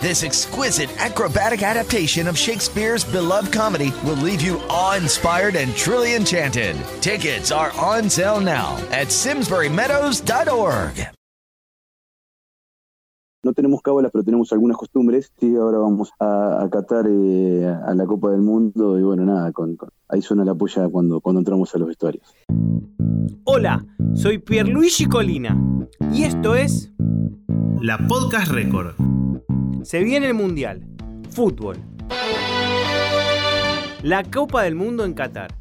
This exquisite acrobatic adaptation of Shakespeare's beloved comedy will leave you awe-inspired and truly enchanted. Tickets are on sale now at simsburymeadows.org. No tenemos cábalas, pero tenemos algunas costumbres. Sí, ahora vamos a, a Qatar eh, a la Copa del Mundo y bueno, nada, con, con- ahí suena la polla cuando, cuando entramos a los vestuarios. Hola, soy Pierluigi Colina y esto es La Podcast Record. Se viene el Mundial, fútbol. La Copa del Mundo en Qatar.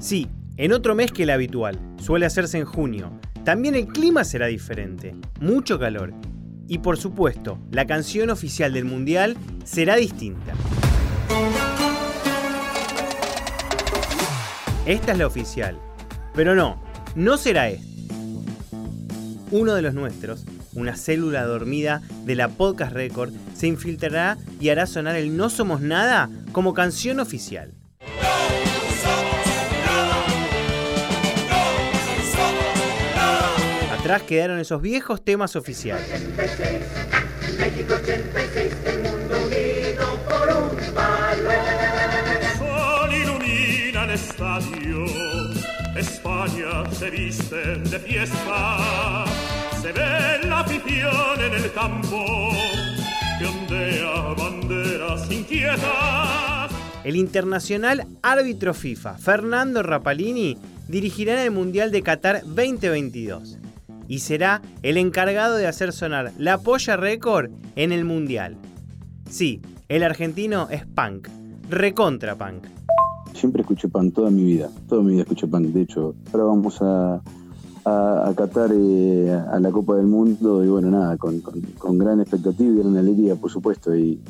Sí, en otro mes que el habitual, suele hacerse en junio. También el clima será diferente, mucho calor. Y por supuesto, la canción oficial del Mundial será distinta. Esta es la oficial. Pero no, no será esta. Uno de los nuestros, una célula dormida de la Podcast Record, se infiltrará y hará sonar el No Somos Nada como canción oficial. Atrás quedaron esos viejos temas oficiales. Estadio, España se viste de fiesta, se ve la afición en el campo, que ondea banderas inquietas. El internacional árbitro FIFA, Fernando Rapalini, dirigirá en el Mundial de Qatar 2022 y será el encargado de hacer sonar la polla récord en el Mundial. Sí, el argentino es punk, recontra punk. Siempre escuché punk, toda mi vida, toda mi vida escuché punk. De hecho, ahora vamos a, a, Qatar a la Copa del Mundo y bueno, nada, con, con- gran expectativa y gran alegría, por supuesto. Y,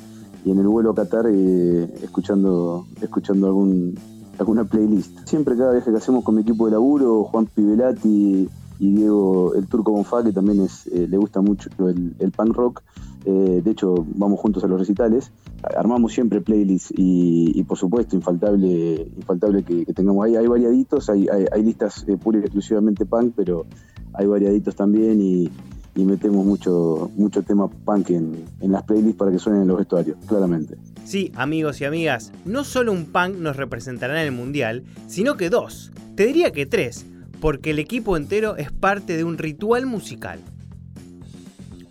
y en el vuelo a Qatar escuchando, escuchando algún, alguna playlist. Siempre cada viaje que hacemos con mi equipo de laburo, Juan Pivelati y Diego el Turco Bonfá, que también eh, le gusta mucho el, el punk rock. Eh, de hecho, vamos juntos a los recitales. Armamos siempre playlists y, por supuesto, infaltable, infaltable que, tengamos ahí. Hay variaditos, hay, listas eh, pura y exclusivamente punk, pero hay variaditos también y, y metemos mucho, mucho tema punk en, en las playlists para que suenen en los vestuarios, claramente. Sí, amigos y amigas, no solo un punk nos representará en el Mundial, sino que dos, te diría que tres, porque el equipo entero es parte de un ritual musical.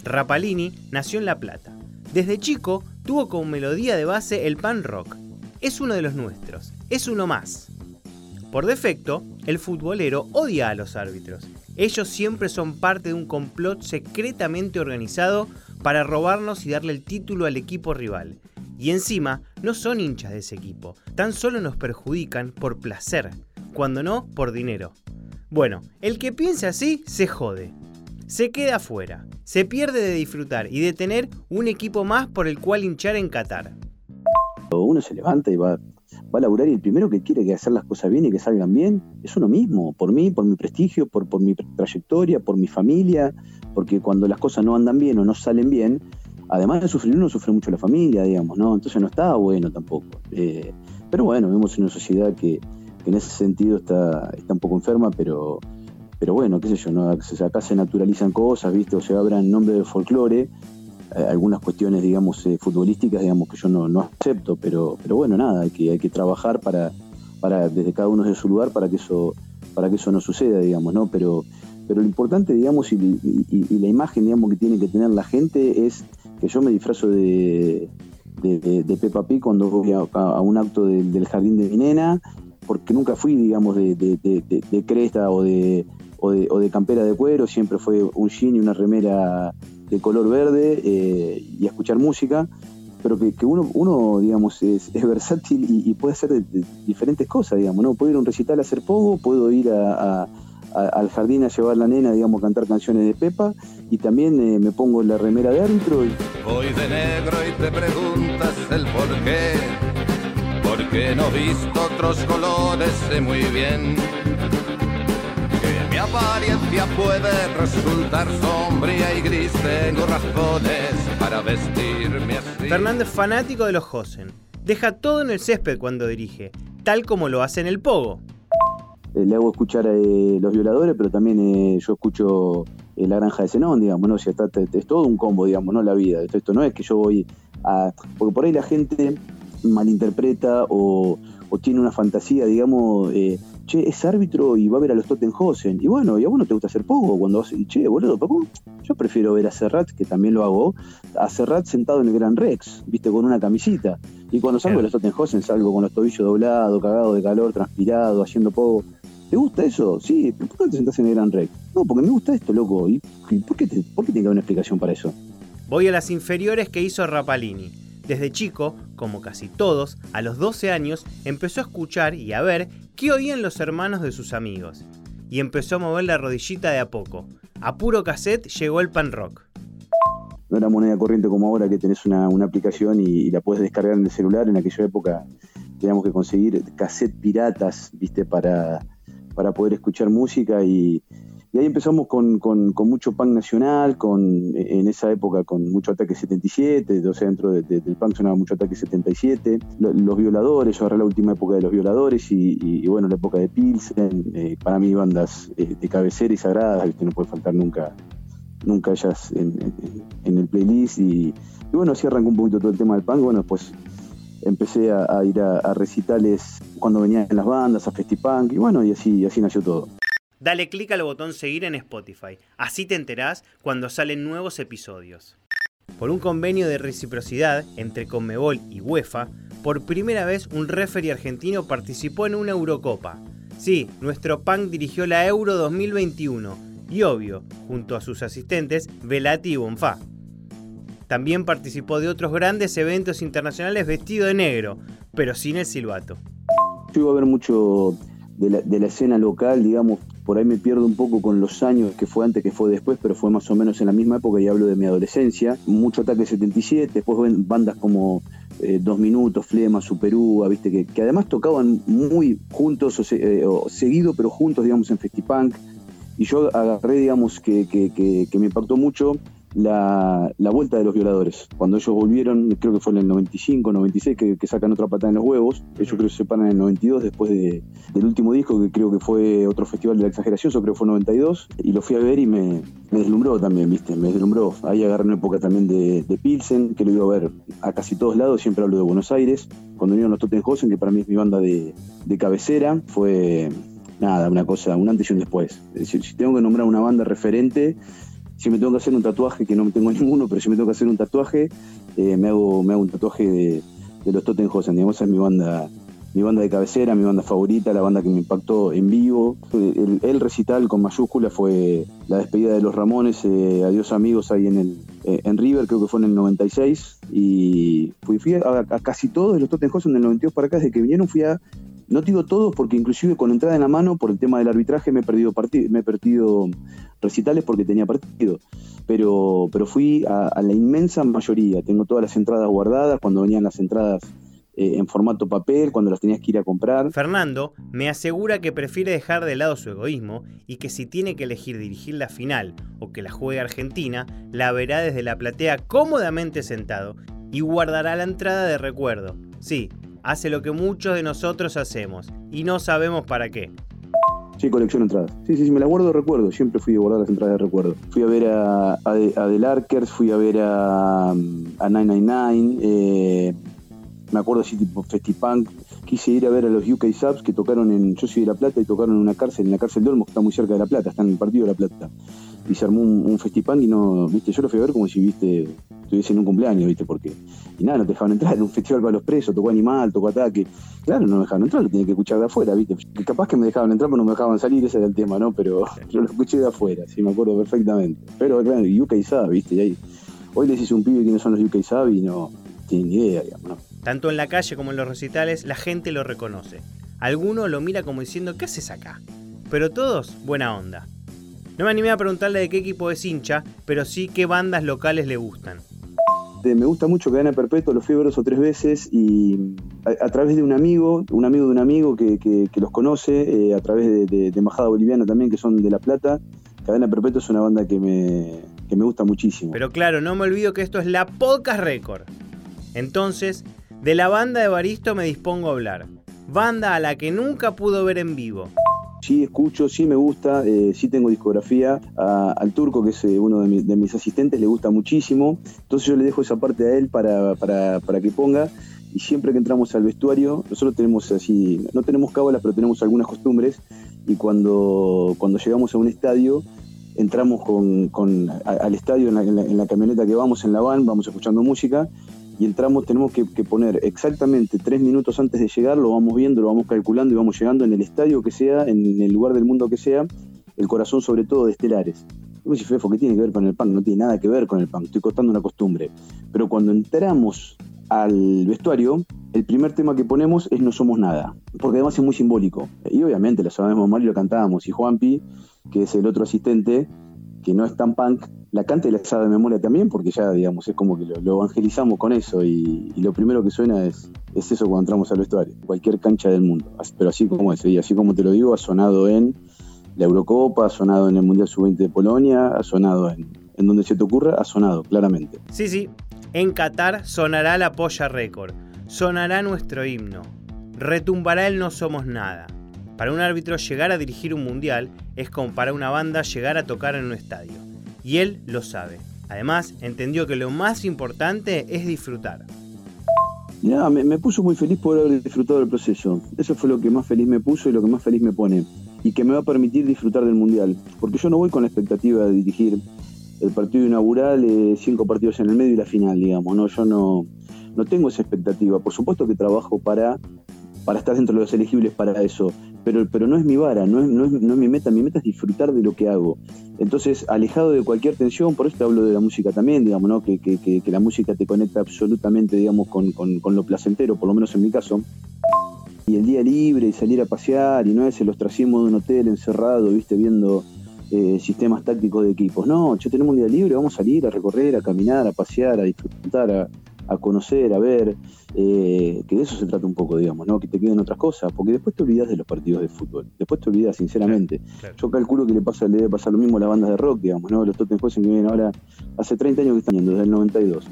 Rapalini nació en La Plata. Desde chico tuvo como melodía de base el punk rock. Es uno de los nuestros, es uno más. Por defecto, el futbolero odia a los árbitros. Ellos siempre son parte de un complot secretamente organizado para robarnos y darle el título al equipo rival. Y encima, no son hinchas de ese equipo, tan solo nos perjudican por placer, cuando no por dinero. Bueno, el que piense así se jode. Se queda afuera, se pierde de disfrutar y de tener un equipo más por el cual hinchar en Qatar. Uno se levanta y va, va a laburar y el primero que quiere que hacer las cosas bien y que salgan bien es uno mismo, por mí, por mi prestigio, por, por mi trayectoria, por mi familia, porque cuando las cosas no andan bien o no salen bien, además de sufrir uno, sufre mucho la familia, digamos, ¿no? Entonces no está bueno tampoco. Eh, pero bueno, vemos una sociedad que, que en ese sentido está, está un poco enferma, pero, pero bueno, qué sé yo, acá se naturalizan cosas, ¿viste? O se abran nombre de folclore, eh, algunas cuestiones, digamos, eh, futbolísticas, digamos, que yo no, no acepto, pero, pero bueno, nada, hay que, hay que trabajar para, para, desde cada uno de su lugar, para que eso, para que eso no suceda, digamos, ¿no? Pero, pero lo importante, digamos, y, la imagen, digamos, que tiene que tener la gente es que yo me disfrazo de, de, Peppa Pig cuando voy a, un acto de, del jardín de mi nena, porque nunca fui, digamos, de cresta o de, o de, campera de cuero, siempre fue un jean y una remera de color verde eh, y a escuchar música, pero que, uno, digamos, es, versátil y, puede hacer diferentes cosas, digamos, ¿no? Puedo ir a un recital a hacer pogo, puedo ir al jardín a llevar la nena, digamos, cantar canciones de Pepa, y también eh, me pongo la remera de árbitro. Y... Voy de negro y te preguntas el por qué, porque no visto otros colores, sé muy bien apariencia puede resultar sombría y gris. Tengo razones para vestirme así. Fernando es fanático de los Josen. Deja todo en el césped cuando dirige, tal como lo hace en el Pogo. Eh, le hago escuchar a eh, los violadores, pero también eh, yo escucho eh, la granja de Zenón, digamos, ¿no? O sea, está- te- te- es todo un combo, digamos, ¿no? La vida. Esto, esto no es que yo voy a. Porque por ahí la gente malinterpreta o, o tiene una fantasía, digamos, eh, che, es árbitro y va a ver a los Tottenhausen. Y bueno, y a vos no te gusta hacer poco cuando vas, y che, boludo, ¿por qué? yo prefiero ver a Serrat, que también lo hago, a Serrat sentado en el Gran Rex, viste, con una camisita. Y cuando salgo de los Tottenhausen salgo con los tobillos doblados, cagado de calor, transpirado, haciendo poco. ¿Te gusta eso? Sí, ¿pero ¿por qué no te sentás en el Gran Rex? No, porque me gusta esto, loco. ¿Y y por qué, te- por qué tiene que haber una explicación para eso? Voy a las inferiores que hizo Rapalini. Desde chico, como casi todos, a los 12 años empezó a escuchar y a ver qué oían los hermanos de sus amigos. Y empezó a mover la rodillita de a poco. A puro cassette llegó el pan rock. no era moneda corriente como ahora que tenés una, aplicación y, y la puedes descargar en el celular. En aquella época teníamos que conseguir cassette piratas, viste, para, para poder escuchar música y, y ahí empezamos con, con- mucho punk nacional, con, en esa época con mucho Ataque 77, o sea, dentro de- de- del punk sonaba mucho Ataque 77, lo- los violadores, agarré la última época de los violadores y, y- y bueno, la época de Pilsen, eh, para mí bandas eh, de cabecera y sagradas, viste, no puede faltar nunca nunca ellas en, en- el playlist y, y bueno, así arrancó un poquito todo el tema del punk. Bueno, después empecé a, ir a, recitales cuando venían las bandas, a Festipunk y bueno, y así, así nació todo. Dale clic al botón seguir en Spotify. Así te enterás cuando salen nuevos episodios. Por un convenio de reciprocidad entre Conmebol y UEFA, por primera vez un referee argentino participó en una Eurocopa. Sí, nuestro punk dirigió la Euro 2021 y obvio, junto a sus asistentes Velati y Bonfá. También participó de otros grandes eventos internacionales vestido de negro, pero sin el silbato. Yo iba a ver mucho de la, de la escena local, digamos, por ahí me pierdo un poco con los años que fue antes, que fue después, pero fue más o menos en la misma época y hablo de mi adolescencia. Mucho Ataque 77, después ven bandas como eh, Dos Minutos, Flema, Superúa, viste, que, que además tocaban muy juntos o, se- eh, seguido, pero juntos, digamos, en Festipunk. Y yo agarré, digamos, que, que- que- que me impactó mucho la, la vuelta de los violadores. Cuando ellos volvieron, creo que fue en el 95, 96, que, que sacan otra patada en los huevos. Ellos creo que se separan en el 92 después de, del último disco, que creo que fue otro festival de la exageración, yo creo que fue 92. Y lo fui a ver y me, me deslumbró también, ¿viste? Me deslumbró. Ahí agarré una época también de, de Pilsen, que lo iba a ver a casi todos lados, siempre hablo de Buenos Aires. Cuando vinieron los Tottenhausen, que para mí es mi banda de, de cabecera, fue nada, una cosa, un antes y un después. Es decir, si tengo que nombrar una banda referente, si me tengo que hacer un tatuaje, que no tengo ninguno, pero si me tengo que hacer un tatuaje, eh, me, hago, me hago un tatuaje de, los Tottenhausen. Digamos, es mi banda, mi banda de cabecera, mi banda favorita, la banda que me impactó en vivo. El, el recital con mayúscula fue la despedida de los Ramones, eh, Adiós amigos, ahí en, el, eh, en River, creo que fue en el 96. Y fui, a, casi todos los Tottenhausen del 92 para acá, desde que vinieron fui a no te digo todos porque inclusive con entrada en la mano por el tema del arbitraje me he perdido me he perdido recitales porque tenía partido. Pero, pero fui a, la inmensa mayoría. Tengo todas las entradas guardadas cuando venían las entradas eh, en formato papel, cuando las tenías que ir a comprar. Fernando me asegura que prefiere dejar de lado su egoísmo y que si tiene que elegir dirigir la final o que la juegue Argentina, la verá desde la platea cómodamente sentado y guardará la entrada de recuerdo. Sí, hace lo que muchos de nosotros hacemos y no sabemos para qué. Sí, colecciono entradas. Sí, sí, sí, me las guardo de recuerdo. Siempre fui a guardar las entradas de recuerdo. Fui a ver a, a, The Larkers, fui a ver a, a 999. Eh, me acuerdo así, tipo Festipunk. Quise ir a ver a los UK Subs que tocaron en. Yo soy de La Plata y tocaron en una cárcel, en la cárcel de Olmos, que está muy cerca de La Plata, está en el partido de La Plata. Y se armó un, un Festipunk y no. Viste, yo lo fui a ver como si, viste, estuviese en un cumpleaños, viste, porque. Y nada, no te dejaban entrar. Era un festival para los presos, tocó Animal, tocó Ataque. Claro, no me dejaban entrar, lo tenía que escuchar de afuera, ¿viste? Capaz que me dejaban entrar, pero no me dejaban salir, ese era el tema, ¿no? Pero yo lo escuché de afuera, sí, me acuerdo perfectamente. Pero claro, UK Sub, ¿viste? Hoy les hice un pibe quiénes son los UK Sub y no tienen ni idea, digamos, ¿no? Tanto en la calle como en los recitales, la gente lo reconoce. Alguno lo mira como diciendo, ¿qué haces acá? Pero todos, buena onda. No me animé a preguntarle de qué equipo es hincha, pero sí qué bandas locales le gustan. me gusta mucho Cadena Perpetua, los fui a ver dos o tres veces y a, través de un amigo, un amigo de un amigo que, los conoce, eh, a través de, de, Embajada Boliviana también, que son de La Plata, Cadena Perpetua es una banda que me, que me gusta muchísimo. Pero claro, no me olvido que esto es la Podcast Record. Entonces, de la banda de Baristo me dispongo a hablar. Banda a la que nunca pudo ver en vivo sí escucho, sí me gusta, eh, sí tengo discografía. al turco, que es eh, uno de, mis asistentes, le gusta muchísimo. Entonces yo le dejo esa parte a él para, que ponga. Y siempre que entramos al vestuario, nosotros tenemos así, no tenemos cábalas, pero tenemos algunas costumbres. Y cuando, cuando llegamos a un estadio, entramos con, al estadio en la, en la, camioneta que vamos, en la van, vamos escuchando música y entramos, tenemos que, poner exactamente tres minutos antes de llegar, lo vamos viendo, lo vamos calculando y vamos llegando en el estadio que sea, en el lugar del mundo que sea, el corazón sobre todo de Estelares. Como si Fefo, ¿qué tiene que ver con el punk? No tiene nada que ver con el punk, estoy contando una costumbre. Pero cuando entramos al vestuario, el primer tema que ponemos es No Somos Nada, porque además es muy simbólico. Y obviamente lo sabemos mal y lo cantábamos. Y Juanpi, que es el otro asistente, que no es tan punk, la canta y la sabe de memoria también, porque ya, digamos, es como que lo, evangelizamos con eso y, lo primero que suena es, es eso cuando entramos al vestuario, cualquier cancha del mundo, pero así como es, y así como te lo digo, ha sonado en la Eurocopa, ha sonado en el Mundial Sub-20 de Polonia, ha sonado en, en donde se te ocurra, ha sonado, claramente. Sí, sí, en Qatar sonará la polla récord, sonará nuestro himno, retumbará el no somos nada. Para un árbitro llegar a dirigir un mundial es como para una banda llegar a tocar en un estadio y él lo sabe. Además, entendió que lo más importante es disfrutar. Ya, me, puso muy feliz por haber disfrutado del proceso. Eso fue lo que más feliz me puso y lo que más feliz me pone. Y que me va a permitir disfrutar del Mundial. Porque yo no voy con la expectativa de dirigir el partido inaugural, eh, cinco partidos en el medio y la final, digamos. No, yo no, no tengo esa expectativa. Por supuesto que trabajo para, para estar dentro de los elegibles para eso pero, pero no es mi vara, no es, no, es, no es mi meta, mi meta es disfrutar de lo que hago. Entonces, alejado de cualquier tensión, por eso te hablo de la música también, digamos, ¿no? que, que, que, la música te conecta absolutamente, digamos, con, con, con, lo placentero, por lo menos en mi caso. Y el día libre y salir a pasear y no es el ostracismo de un hotel encerrado, viste, viendo eh, sistemas tácticos de equipos. No, yo tenemos un día libre, vamos a salir a recorrer, a caminar, a pasear, a disfrutar, a, a conocer, a ver, eh, que de eso se trata un poco, digamos, ¿no? que te queden otras cosas, porque después te olvidas de los partidos de fútbol, después te olvidas, sinceramente. Yo calculo que le pasa le debe pasar lo mismo a las bandas de rock, digamos, ¿no? los Tottenham que vienen ahora, hace 30 años que están yendo, desde el 92.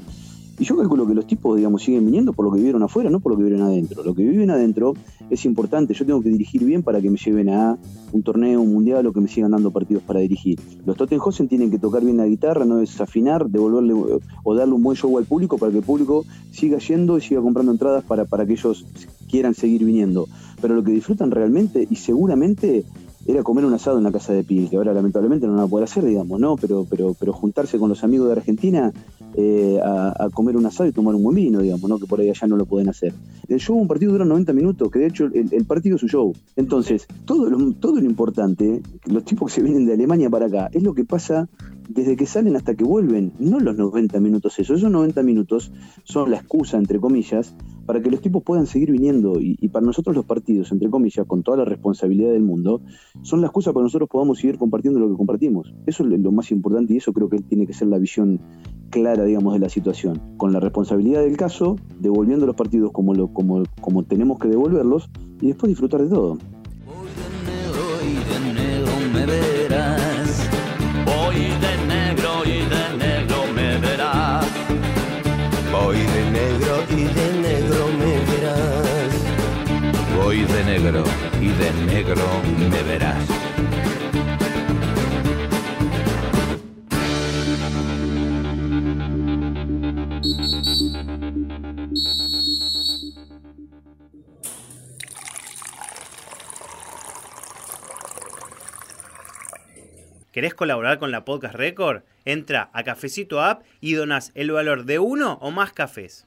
Y yo calculo que los tipos, digamos, siguen viniendo por lo que vivieron afuera, no por lo que vivieron adentro. Lo que viven adentro es importante. Yo tengo que dirigir bien para que me lleven a un torneo, un mundial o que me sigan dando partidos para dirigir. Los Tottenhausen tienen que tocar bien la guitarra, no desafinar, devolverle o darle un buen show al público para que el público siga yendo y siga comprando entradas para, para que ellos quieran seguir viniendo. Pero lo que disfrutan realmente y seguramente era comer un asado en la casa de Pil, que ahora lamentablemente no lo van a poder hacer, digamos, ¿no? Pero, pero, pero juntarse con los amigos de Argentina eh, a, comer un asado y tomar un buen vino, digamos, ¿no? Que por ahí allá no lo pueden hacer. El show, un partido dura 90 minutos, que de hecho el, partido es un show. Entonces, todo lo, todo lo importante, los tipos que se vienen de Alemania para acá, es lo que pasa desde que salen hasta que vuelven, no los 90 minutos eso, esos 90 minutos son la excusa, entre comillas, para que los tipos puedan seguir viniendo y, para nosotros los partidos, entre comillas, con toda la responsabilidad del mundo, son la excusa para que nosotros podamos seguir compartiendo lo que compartimos. Eso es lo más importante y eso creo que tiene que ser la visión clara, digamos, de la situación. Con la responsabilidad del caso, devolviendo los partidos como, lo, como, como tenemos que devolverlos y después disfrutar de todo. Y de negro me verás. ¿Querés colaborar con la Podcast Record? Entra a Cafecito App y donas el valor de uno o más cafés.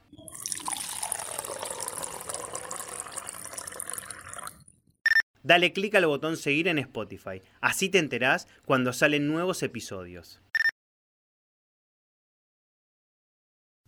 Dale clic al botón seguir en Spotify. Así te enterás cuando salen nuevos episodios.